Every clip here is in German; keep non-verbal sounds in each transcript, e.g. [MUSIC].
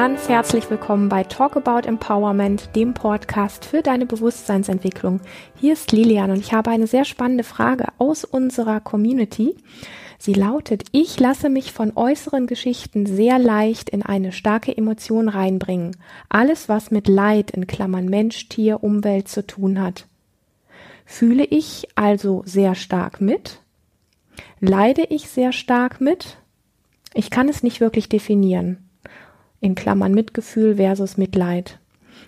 ganz herzlich willkommen bei Talk About Empowerment, dem Podcast für deine Bewusstseinsentwicklung. Hier ist Lilian und ich habe eine sehr spannende Frage aus unserer Community. Sie lautet, ich lasse mich von äußeren Geschichten sehr leicht in eine starke Emotion reinbringen. Alles, was mit Leid in Klammern Mensch, Tier, Umwelt zu tun hat. Fühle ich also sehr stark mit? Leide ich sehr stark mit? Ich kann es nicht wirklich definieren in Klammern Mitgefühl versus Mitleid.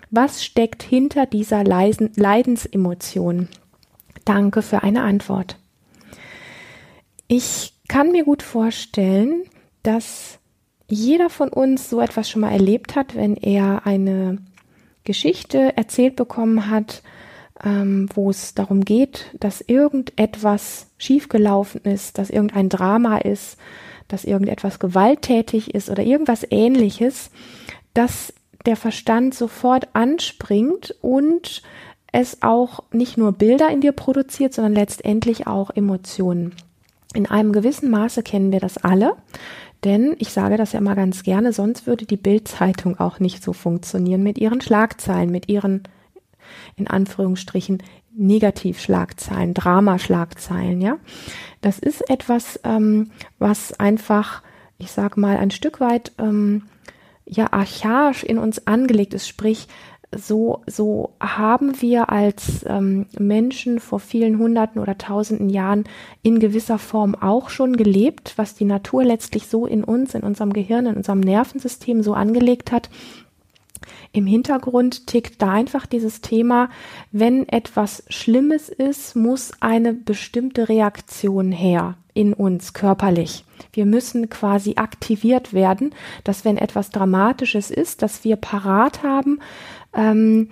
Was steckt hinter dieser Leisen, Leidensemotion? Danke für eine Antwort. Ich kann mir gut vorstellen, dass jeder von uns so etwas schon mal erlebt hat, wenn er eine Geschichte erzählt bekommen hat, ähm, wo es darum geht, dass irgendetwas schiefgelaufen ist, dass irgendein Drama ist, dass irgendetwas gewalttätig ist oder irgendwas ähnliches, dass der Verstand sofort anspringt und es auch nicht nur Bilder in dir produziert, sondern letztendlich auch Emotionen. In einem gewissen Maße kennen wir das alle, denn ich sage das ja mal ganz gerne, sonst würde die Bildzeitung auch nicht so funktionieren mit ihren Schlagzeilen, mit ihren in Anführungsstrichen Negativschlagzeilen, Dramaschlagzeilen, ja. Das ist etwas, ähm, was einfach, ich sag mal, ein Stück weit ähm, ja archaisch in uns angelegt ist, sprich, so, so haben wir als ähm, Menschen vor vielen Hunderten oder tausenden Jahren in gewisser Form auch schon gelebt, was die Natur letztlich so in uns, in unserem Gehirn, in unserem Nervensystem so angelegt hat, im Hintergrund tickt da einfach dieses Thema, wenn etwas Schlimmes ist, muss eine bestimmte Reaktion her in uns körperlich. Wir müssen quasi aktiviert werden, dass wenn etwas Dramatisches ist, dass wir parat haben, ähm,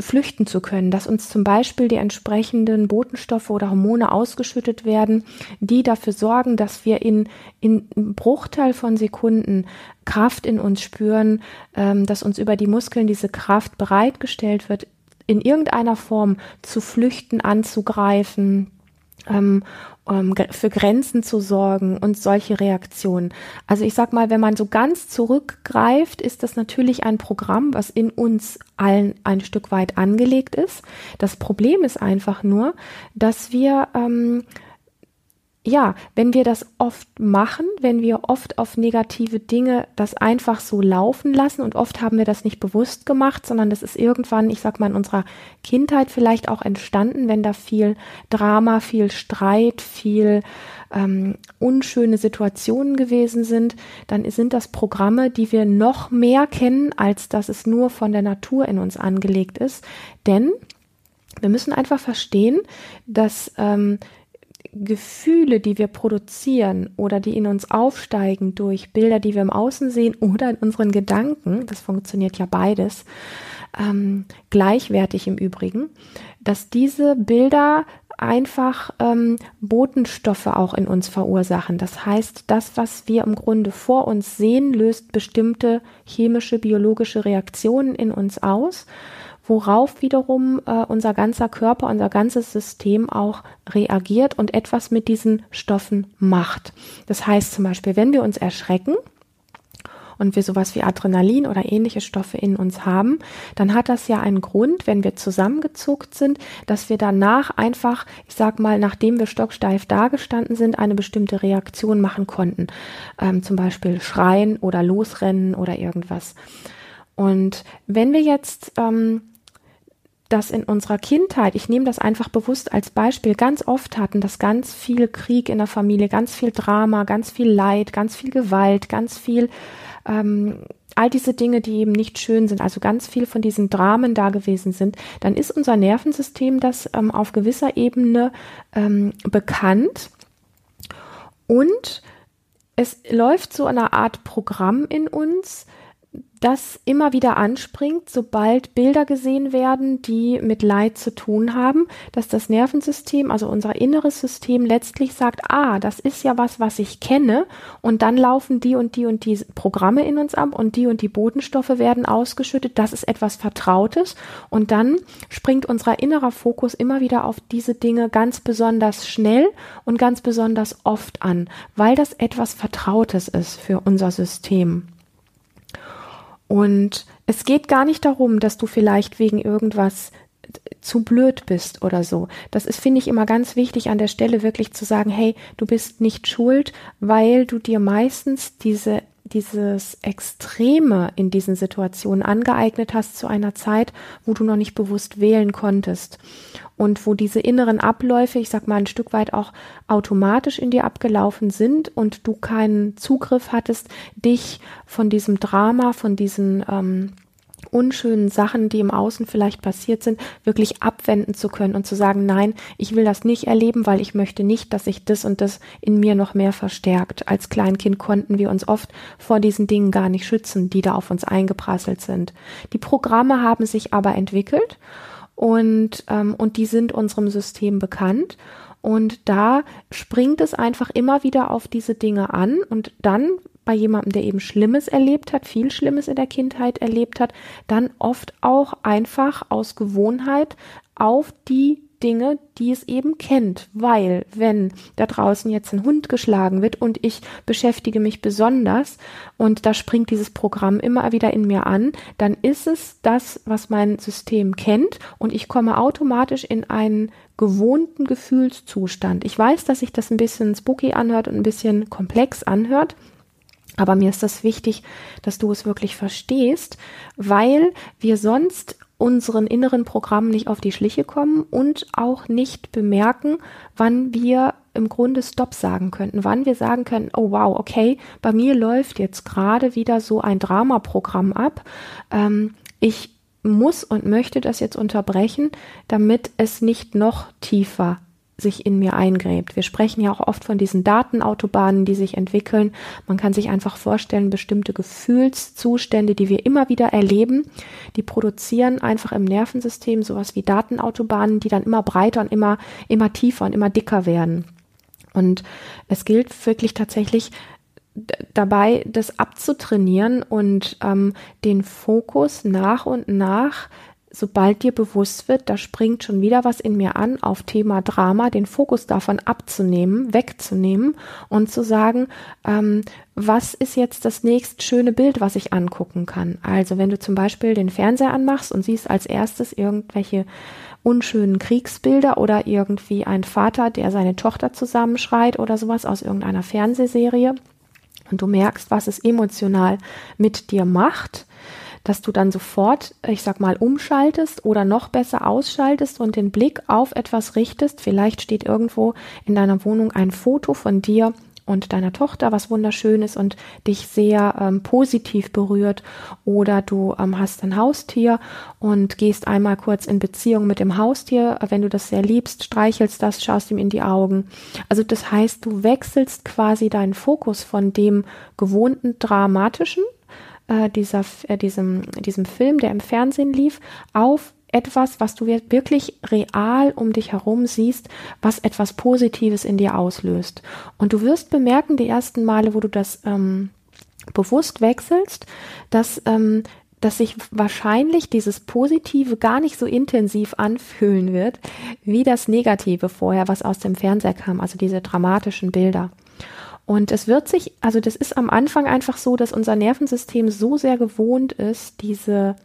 flüchten zu können, dass uns zum Beispiel die entsprechenden Botenstoffe oder Hormone ausgeschüttet werden, die dafür sorgen, dass wir in, in Bruchteil von Sekunden Kraft in uns spüren, ähm, dass uns über die Muskeln diese Kraft bereitgestellt wird, in irgendeiner Form zu flüchten, anzugreifen, ähm, um für Grenzen zu sorgen und solche Reaktionen. Also ich sag mal, wenn man so ganz zurückgreift, ist das natürlich ein Programm, was in uns allen ein Stück weit angelegt ist. Das Problem ist einfach nur, dass wir ähm, ja, wenn wir das oft machen, wenn wir oft auf negative Dinge das einfach so laufen lassen und oft haben wir das nicht bewusst gemacht, sondern das ist irgendwann, ich sag mal, in unserer Kindheit vielleicht auch entstanden, wenn da viel Drama, viel Streit, viel ähm, unschöne Situationen gewesen sind, dann sind das Programme, die wir noch mehr kennen, als dass es nur von der Natur in uns angelegt ist. Denn wir müssen einfach verstehen, dass ähm, Gefühle, die wir produzieren oder die in uns aufsteigen durch Bilder, die wir im Außen sehen oder in unseren Gedanken, das funktioniert ja beides, ähm, gleichwertig im Übrigen, dass diese Bilder einfach ähm, Botenstoffe auch in uns verursachen. Das heißt, das, was wir im Grunde vor uns sehen, löst bestimmte chemische, biologische Reaktionen in uns aus worauf wiederum äh, unser ganzer Körper, unser ganzes System auch reagiert und etwas mit diesen Stoffen macht. Das heißt zum Beispiel, wenn wir uns erschrecken, und wir sowas wie Adrenalin oder ähnliche Stoffe in uns haben, dann hat das ja einen Grund, wenn wir zusammengezuckt sind, dass wir danach einfach, ich sag mal, nachdem wir stocksteif dagestanden sind, eine bestimmte Reaktion machen konnten. Ähm, zum Beispiel schreien oder losrennen oder irgendwas. Und wenn wir jetzt ähm, das in unserer Kindheit, ich nehme das einfach bewusst als Beispiel, ganz oft hatten, dass ganz viel Krieg in der Familie, ganz viel Drama, ganz viel Leid, ganz viel Gewalt, ganz viel ähm, all diese Dinge, die eben nicht schön sind, also ganz viel von diesen Dramen da gewesen sind, dann ist unser Nervensystem das ähm, auf gewisser Ebene ähm, bekannt. Und es läuft so eine Art Programm in uns, das immer wieder anspringt, sobald Bilder gesehen werden, die mit Leid zu tun haben, dass das Nervensystem, also unser inneres System letztlich sagt, ah, das ist ja was, was ich kenne und dann laufen die und die und die Programme in uns ab und die und die Botenstoffe werden ausgeschüttet, das ist etwas Vertrautes und dann springt unser innerer Fokus immer wieder auf diese Dinge ganz besonders schnell und ganz besonders oft an, weil das etwas Vertrautes ist für unser System. Und es geht gar nicht darum, dass du vielleicht wegen irgendwas zu blöd bist oder so. Das ist, finde ich, immer ganz wichtig an der Stelle wirklich zu sagen, hey, du bist nicht schuld, weil du dir meistens diese dieses Extreme in diesen Situationen angeeignet hast zu einer Zeit, wo du noch nicht bewusst wählen konntest und wo diese inneren Abläufe, ich sag mal, ein Stück weit auch automatisch in dir abgelaufen sind und du keinen Zugriff hattest, dich von diesem Drama, von diesen ähm, unschönen Sachen, die im Außen vielleicht passiert sind, wirklich abwenden zu können und zu sagen, nein, ich will das nicht erleben, weil ich möchte nicht, dass sich das und das in mir noch mehr verstärkt. Als Kleinkind konnten wir uns oft vor diesen Dingen gar nicht schützen, die da auf uns eingeprasselt sind. Die Programme haben sich aber entwickelt und, ähm, und die sind unserem System bekannt. Und da springt es einfach immer wieder auf diese Dinge an und dann bei jemandem, der eben Schlimmes erlebt hat, viel Schlimmes in der Kindheit erlebt hat, dann oft auch einfach aus Gewohnheit auf die Dinge, die es eben kennt, weil wenn da draußen jetzt ein Hund geschlagen wird und ich beschäftige mich besonders und da springt dieses Programm immer wieder in mir an, dann ist es das, was mein System kennt und ich komme automatisch in einen gewohnten Gefühlszustand. Ich weiß, dass sich das ein bisschen spooky anhört und ein bisschen komplex anhört. Aber mir ist das wichtig, dass du es wirklich verstehst, weil wir sonst unseren inneren Programmen nicht auf die Schliche kommen und auch nicht bemerken, wann wir im Grunde Stopp sagen könnten, wann wir sagen können, oh wow, okay, bei mir läuft jetzt gerade wieder so ein Dramaprogramm ab. Ähm, ich muss und möchte das jetzt unterbrechen, damit es nicht noch tiefer sich in mir eingräbt. Wir sprechen ja auch oft von diesen Datenautobahnen, die sich entwickeln. Man kann sich einfach vorstellen, bestimmte Gefühlszustände, die wir immer wieder erleben, die produzieren einfach im Nervensystem sowas wie Datenautobahnen, die dann immer breiter und immer, immer tiefer und immer dicker werden. Und es gilt wirklich tatsächlich dabei, das abzutrainieren und ähm, den Fokus nach und nach sobald dir bewusst wird, da springt schon wieder was in mir an auf Thema Drama, den Fokus davon abzunehmen, wegzunehmen und zu sagen, ähm, was ist jetzt das nächst schöne Bild, was ich angucken kann? Also wenn du zum Beispiel den Fernseher anmachst und siehst als erstes irgendwelche unschönen Kriegsbilder oder irgendwie ein Vater, der seine Tochter zusammenschreit oder sowas aus irgendeiner Fernsehserie und du merkst, was es emotional mit dir macht, dass du dann sofort, ich sag mal, umschaltest oder noch besser ausschaltest und den Blick auf etwas richtest. Vielleicht steht irgendwo in deiner Wohnung ein Foto von dir und deiner Tochter, was wunderschön ist und dich sehr ähm, positiv berührt. Oder du ähm, hast ein Haustier und gehst einmal kurz in Beziehung mit dem Haustier. Wenn du das sehr liebst, streichelst das, schaust ihm in die Augen. Also das heißt, du wechselst quasi deinen Fokus von dem gewohnten dramatischen äh, dieser, äh, diesem, diesem Film, der im Fernsehen lief, auf etwas, was du wirklich real um dich herum siehst, was etwas Positives in dir auslöst. Und du wirst bemerken, die ersten Male, wo du das ähm, bewusst wechselst, dass ähm, dass sich wahrscheinlich dieses Positive gar nicht so intensiv anfühlen wird, wie das Negative vorher, was aus dem Fernseher kam, also diese dramatischen Bilder. Und es wird sich, also das ist am Anfang einfach so, dass unser Nervensystem so sehr gewohnt ist, diese,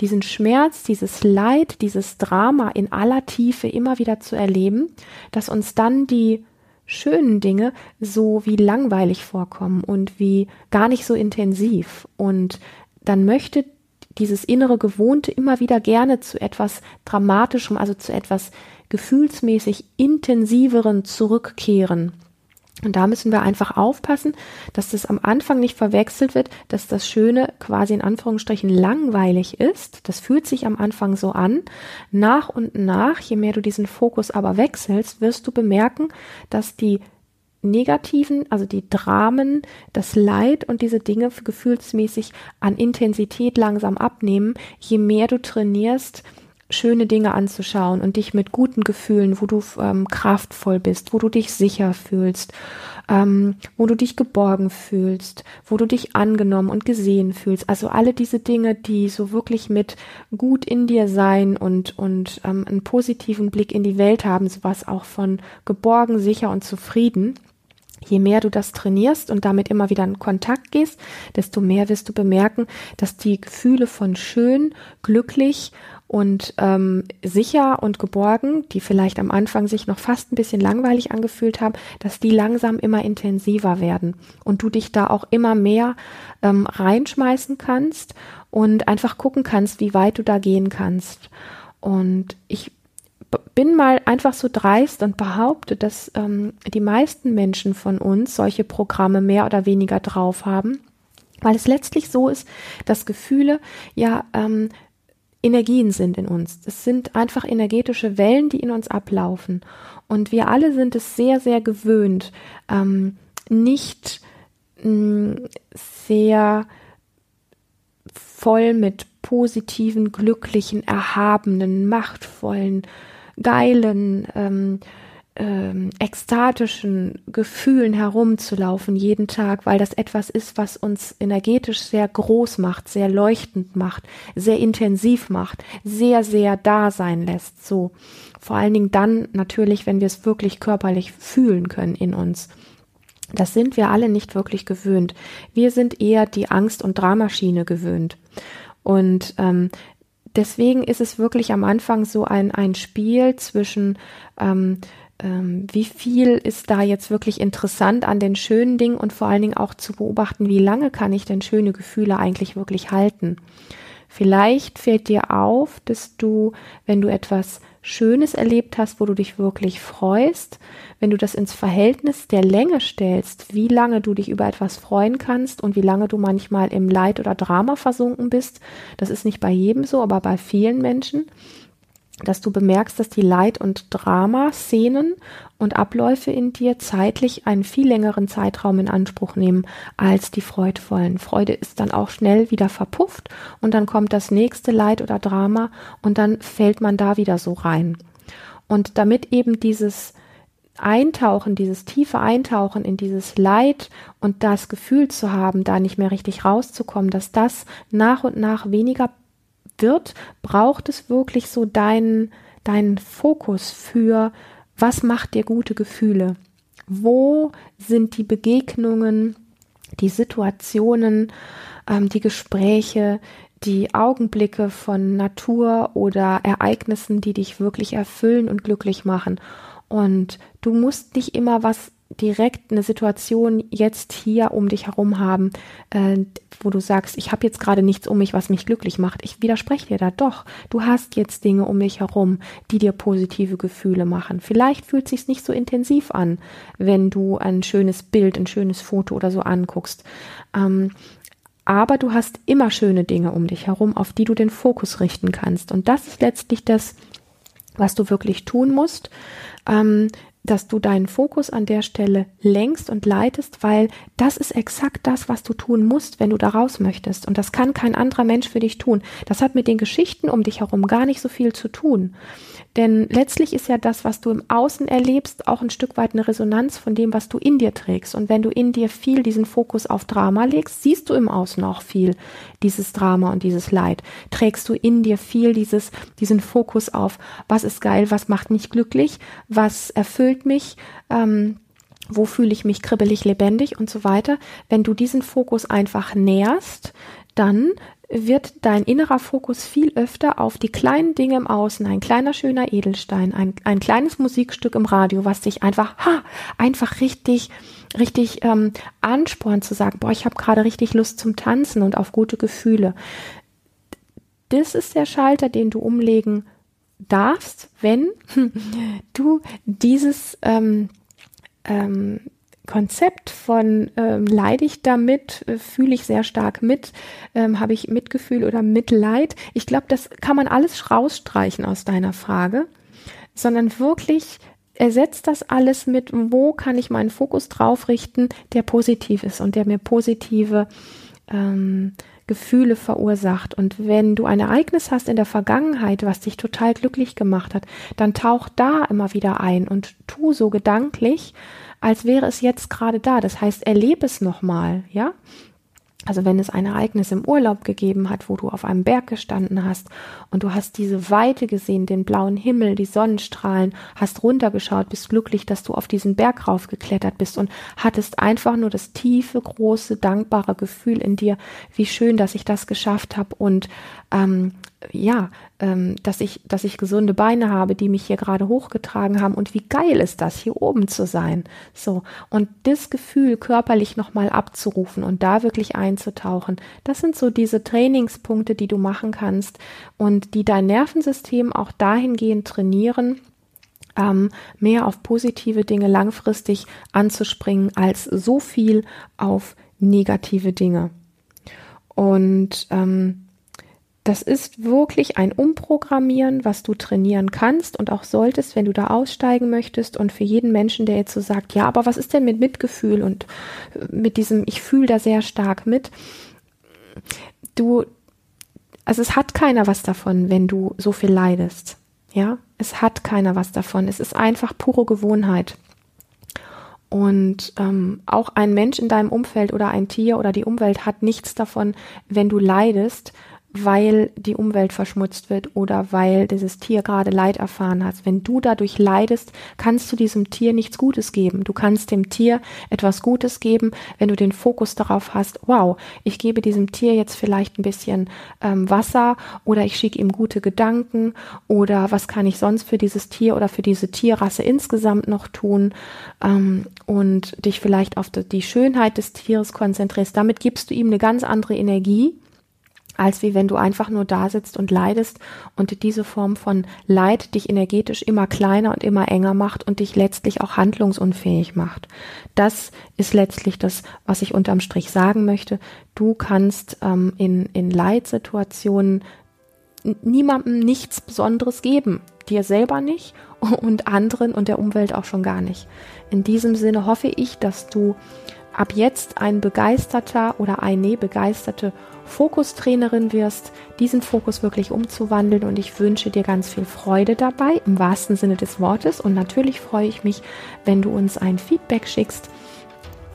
diesen Schmerz, dieses Leid, dieses Drama in aller Tiefe immer wieder zu erleben, dass uns dann die schönen Dinge so wie langweilig vorkommen und wie gar nicht so intensiv. Und dann möchte dieses innere Gewohnte immer wieder gerne zu etwas Dramatischem, also zu etwas gefühlsmäßig intensiveren zurückkehren. Und da müssen wir einfach aufpassen, dass das am Anfang nicht verwechselt wird, dass das Schöne quasi in Anführungsstrichen langweilig ist. Das fühlt sich am Anfang so an. Nach und nach, je mehr du diesen Fokus aber wechselst, wirst du bemerken, dass die negativen, also die Dramen, das Leid und diese Dinge gefühlsmäßig an Intensität langsam abnehmen, je mehr du trainierst, schöne Dinge anzuschauen und dich mit guten Gefühlen, wo du ähm, kraftvoll bist, wo du dich sicher fühlst, ähm, wo du dich geborgen fühlst, wo du dich angenommen und gesehen fühlst. Also alle diese Dinge, die so wirklich mit gut in dir sein und, und ähm, einen positiven Blick in die Welt haben, sowas auch von geborgen, sicher und zufrieden Je mehr du das trainierst und damit immer wieder in Kontakt gehst, desto mehr wirst du bemerken, dass die Gefühle von schön, glücklich und ähm, sicher und geborgen, die vielleicht am Anfang sich noch fast ein bisschen langweilig angefühlt haben, dass die langsam immer intensiver werden und du dich da auch immer mehr ähm, reinschmeißen kannst und einfach gucken kannst, wie weit du da gehen kannst. Und ich bin mal einfach so dreist und behaupte, dass ähm, die meisten Menschen von uns solche Programme mehr oder weniger drauf haben, weil es letztlich so ist, dass Gefühle ja ähm, Energien sind in uns. Das sind einfach energetische Wellen, die in uns ablaufen. Und wir alle sind es sehr, sehr gewöhnt, ähm, nicht mh, mm, sehr voll mit positiven, glücklichen, erhabenen, machtvollen, geilen, ähm, ähm, ekstatischen Gefühlen herumzulaufen jeden Tag, weil das etwas ist, was uns energetisch sehr groß macht, sehr leuchtend macht, sehr intensiv macht, sehr, sehr da sein lässt. So. Vor allen Dingen dann natürlich, wenn wir es wirklich körperlich fühlen können in uns. Das sind wir alle nicht wirklich gewöhnt. Wir sind eher die Angst- und Dramaschine gewöhnt. Und ähm, deswegen ist es wirklich am Anfang so ein, ein Spiel zwischen ähm, ähm, wie viel ist da jetzt wirklich interessant an den schönen Dingen und vor allen Dingen auch zu beobachten, wie lange kann ich denn schöne Gefühle eigentlich wirklich halten. Vielleicht fällt dir auf, dass du, wenn du etwas Schönes erlebt hast, wo du dich wirklich freust, wenn du das ins Verhältnis der Länge stellst, wie lange du dich über etwas freuen kannst und wie lange du manchmal im Leid oder Drama versunken bist, das ist nicht bei jedem so, aber bei vielen Menschen, dass du bemerkst, dass die Leid- und Drama-Szenen und Abläufe in dir zeitlich einen viel längeren Zeitraum in Anspruch nehmen als die freudvollen. Freude ist dann auch schnell wieder verpufft und dann kommt das nächste Leid oder Drama und dann fällt man da wieder so rein. Und damit eben dieses Eintauchen, dieses tiefe Eintauchen in dieses Leid und das Gefühl zu haben, da nicht mehr richtig rauszukommen, dass das nach und nach weniger wird, braucht es wirklich so deinen, deinen Fokus für, was macht dir gute Gefühle? Wo sind die Begegnungen, die Situationen, ähm, die Gespräche, die Augenblicke von Natur oder Ereignissen, die dich wirklich erfüllen und glücklich machen? Und du musst nicht immer was direkt eine Situation jetzt hier um dich herum haben, äh, wo du sagst, ich habe jetzt gerade nichts um mich, was mich glücklich macht. Ich widerspreche dir da doch. Du hast jetzt Dinge um dich herum, die dir positive Gefühle machen. Vielleicht fühlt es sich nicht so intensiv an, wenn du ein schönes Bild, ein schönes Foto oder so anguckst. Ähm, aber du hast immer schöne Dinge um dich herum, auf die du den Fokus richten kannst. Und das ist letztlich das, was du wirklich tun musst. Ähm, dass du deinen Fokus an der Stelle lenkst und leitest, weil das ist exakt das, was du tun musst, wenn du da raus möchtest. Und das kann kein anderer Mensch für dich tun. Das hat mit den Geschichten um dich herum gar nicht so viel zu tun. Denn letztlich ist ja das, was du im Außen erlebst, auch ein Stück weit eine Resonanz von dem, was du in dir trägst. Und wenn du in dir viel diesen Fokus auf Drama legst, siehst du im Außen auch viel dieses Drama und dieses Leid. Trägst du in dir viel dieses, diesen Fokus auf, was ist geil, was macht mich glücklich, was erfüllt mich, ähm, wo fühle ich mich kribbelig lebendig und so weiter. Wenn du diesen Fokus einfach nährst, dann wird dein innerer Fokus viel öfter auf die kleinen Dinge im Außen, ein kleiner schöner Edelstein, ein, ein kleines Musikstück im Radio, was dich einfach, ha, einfach richtig, richtig ähm, anspornt zu sagen, boah, ich habe gerade richtig Lust zum Tanzen und auf gute Gefühle. Das ist der Schalter, den du umlegen darfst, wenn [LAUGHS] du dieses ähm, ähm, Konzept von ähm, leide ich damit, äh, fühle ich sehr stark mit, ähm, habe ich Mitgefühl oder Mitleid. Ich glaube, das kann man alles rausstreichen aus deiner Frage, sondern wirklich ersetzt das alles mit, wo kann ich meinen Fokus drauf richten, der positiv ist und der mir positive ähm, Gefühle verursacht. Und wenn du ein Ereignis hast in der Vergangenheit, was dich total glücklich gemacht hat, dann tauch da immer wieder ein und tu so gedanklich, als wäre es jetzt gerade da. Das heißt, erlebe es nochmal, ja. Also wenn es ein Ereignis im Urlaub gegeben hat, wo du auf einem Berg gestanden hast und du hast diese Weite gesehen, den blauen Himmel, die Sonnenstrahlen, hast runtergeschaut, bist glücklich, dass du auf diesen Berg raufgeklettert bist und hattest einfach nur das tiefe, große, dankbare Gefühl in dir, wie schön, dass ich das geschafft habe und ähm, ja, ähm, dass ich, dass ich gesunde Beine habe, die mich hier gerade hochgetragen haben und wie geil ist das, hier oben zu sein. So. Und das Gefühl körperlich nochmal abzurufen und da wirklich einzutauchen, das sind so diese Trainingspunkte, die du machen kannst und die dein Nervensystem auch dahingehend trainieren, ähm, mehr auf positive Dinge langfristig anzuspringen als so viel auf negative Dinge. Und ähm, das ist wirklich ein Umprogrammieren, was du trainieren kannst und auch solltest, wenn du da aussteigen möchtest. Und für jeden Menschen, der jetzt so sagt, ja, aber was ist denn mit Mitgefühl und äh, mit diesem, ich fühle da sehr stark mit. Du, also es hat keiner was davon, wenn du so viel leidest. Ja, es hat keiner was davon. Es ist einfach pure Gewohnheit. Und ähm, auch ein Mensch in deinem Umfeld oder ein Tier oder die Umwelt hat nichts davon, wenn du leidest, weil die Umwelt verschmutzt wird oder weil dieses Tier gerade Leid erfahren hat. Wenn du dadurch leidest, kannst du diesem Tier nichts Gutes geben. Du kannst dem Tier etwas Gutes geben, wenn du den Fokus darauf hast, wow, ich gebe diesem Tier jetzt vielleicht ein bisschen ähm, Wasser oder ich schicke ihm gute Gedanken oder was kann ich sonst für dieses Tier oder für diese Tierrasse insgesamt noch tun ähm, und dich vielleicht auf die Schönheit des Tieres konzentrierst. Damit gibst du ihm eine ganz andere Energie als wie wenn du einfach nur da sitzt und leidest und diese Form von Leid dich energetisch immer kleiner und immer enger macht und dich letztlich auch handlungsunfähig macht. Das ist letztlich das, was ich unterm Strich sagen möchte. Du kannst ähm, in, in Leitsituationen niemandem nichts Besonderes geben, dir selber nicht [LAUGHS] und anderen und der Umwelt auch schon gar nicht. In diesem Sinne hoffe ich, dass du ab jetzt ein begeisterter oder eine begeisterte Fokustrainerin wirst, diesen Fokus wirklich umzuwandeln. Und ich wünsche dir ganz viel Freude dabei, im wahrsten Sinne des Wortes. Und natürlich freue ich mich, wenn du uns ein Feedback schickst,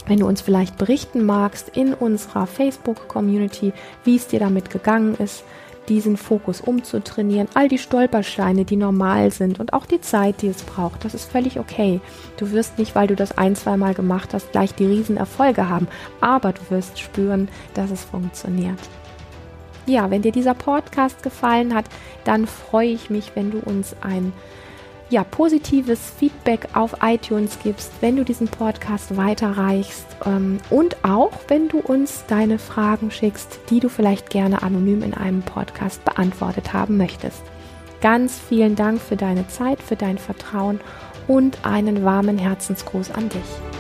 wenn du uns vielleicht berichten magst in unserer Facebook-Community, wie es dir damit gegangen ist, diesen Fokus umzutrainieren, all die Stolpersteine, die normal sind und auch die Zeit, die es braucht, das ist völlig okay. Du wirst nicht, weil du das ein, zwei Mal gemacht hast, gleich die Riesenerfolge haben, aber du wirst spüren, dass es funktioniert. Ja, wenn dir dieser Podcast gefallen hat, dann freue ich mich, wenn du uns ein ja, positives Feedback auf iTunes gibst, wenn du diesen Podcast weiterreichst ähm, und auch wenn du uns deine Fragen schickst, die du vielleicht gerne anonym in einem Podcast beantwortet haben möchtest. Ganz vielen Dank für deine Zeit, für dein Vertrauen und einen warmen Herzensgruß an dich.